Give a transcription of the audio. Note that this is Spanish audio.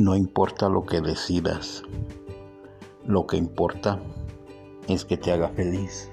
No importa lo que decidas, lo que importa es que te haga feliz.